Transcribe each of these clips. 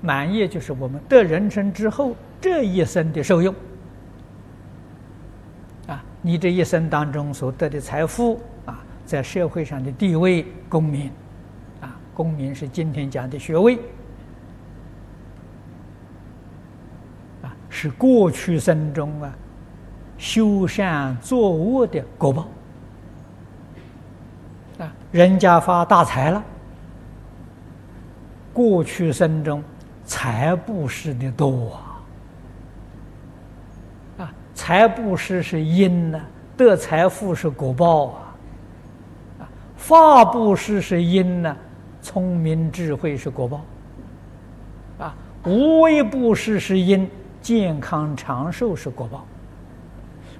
满业就是我们得人生之后这一生的受用。啊，你这一生当中所得的财富啊，在社会上的地位、功名，啊，功名是今天讲的学位，啊，是过去生中啊修善作恶的果报。啊，人家发大财了，过去生中财布施的多啊。啊财布施是因呢，得财富是果报啊。啊，法布施是因呢，聪明智慧是果报。啊，无为布施是因，健康长寿是果报。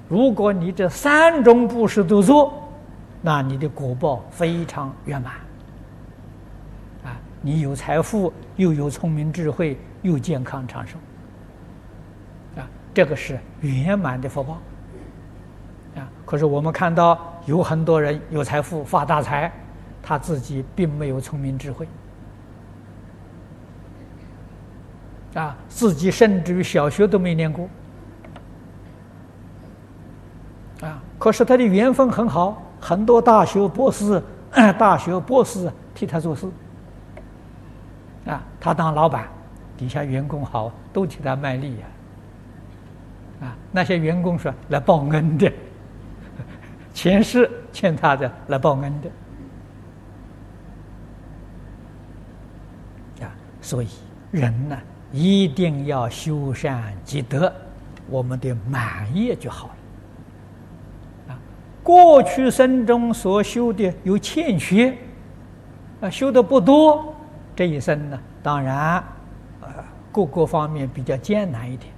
如果你这三种布施都做，那你的果报非常圆满。你有财富，又有聪明智慧，又健康长寿。啊这个是圆满的福报啊！可是我们看到有很多人有财富发大财，他自己并没有聪明智慧啊，自己甚至于小学都没念过啊！可是他的缘分很好，很多大学博士、大学博士替他做事啊，他当老板，底下员工好，都替他卖力呀。啊，那些员工说来报恩的，前世欠他的来报恩的，啊，所以人呢一定要修善积德，我们的满业就好了。啊，过去生中所修的有欠缺，啊，修的不多，这一生呢，当然，啊，各个方面比较艰难一点。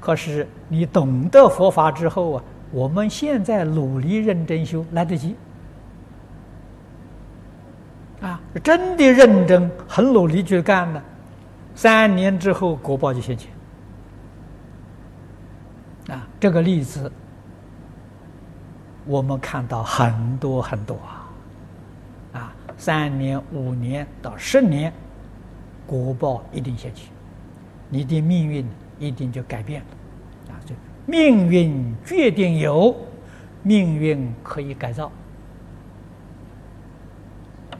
可是你懂得佛法之后啊，我们现在努力认真修来得及啊！真的认真、很努力去干呢，三年之后果报就现前啊！这个例子我们看到很多很多啊！三年、五年到十年，果报一定现前，你的命运。一定就改变了，啊，就命运决定有，命运可以改造，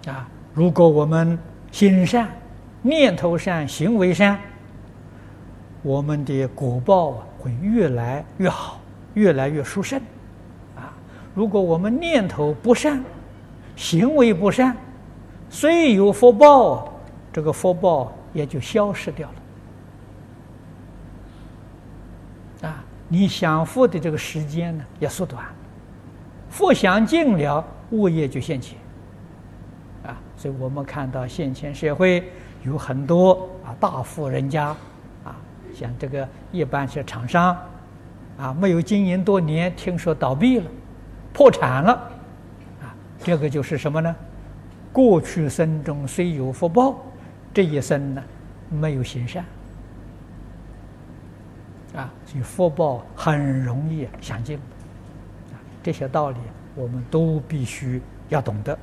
啊，如果我们心善、念头善、行为善，我们的果报啊会越来越好，越来越殊胜，啊，如果我们念头不善、行为不善，虽有福报，这个福报也就消失掉了。啊你享福的这个时间呢，也缩短，福享尽了，物业就现前，啊，所以我们看到现前社会有很多啊大富人家，啊，像这个一般是厂商，啊，没有经营多年，听说倒闭了，破产了，啊，这个就是什么呢？过去生中虽有福报，这一生呢，没有行善。啊，所以福报很容易享尽，这些道理我们都必须要懂得。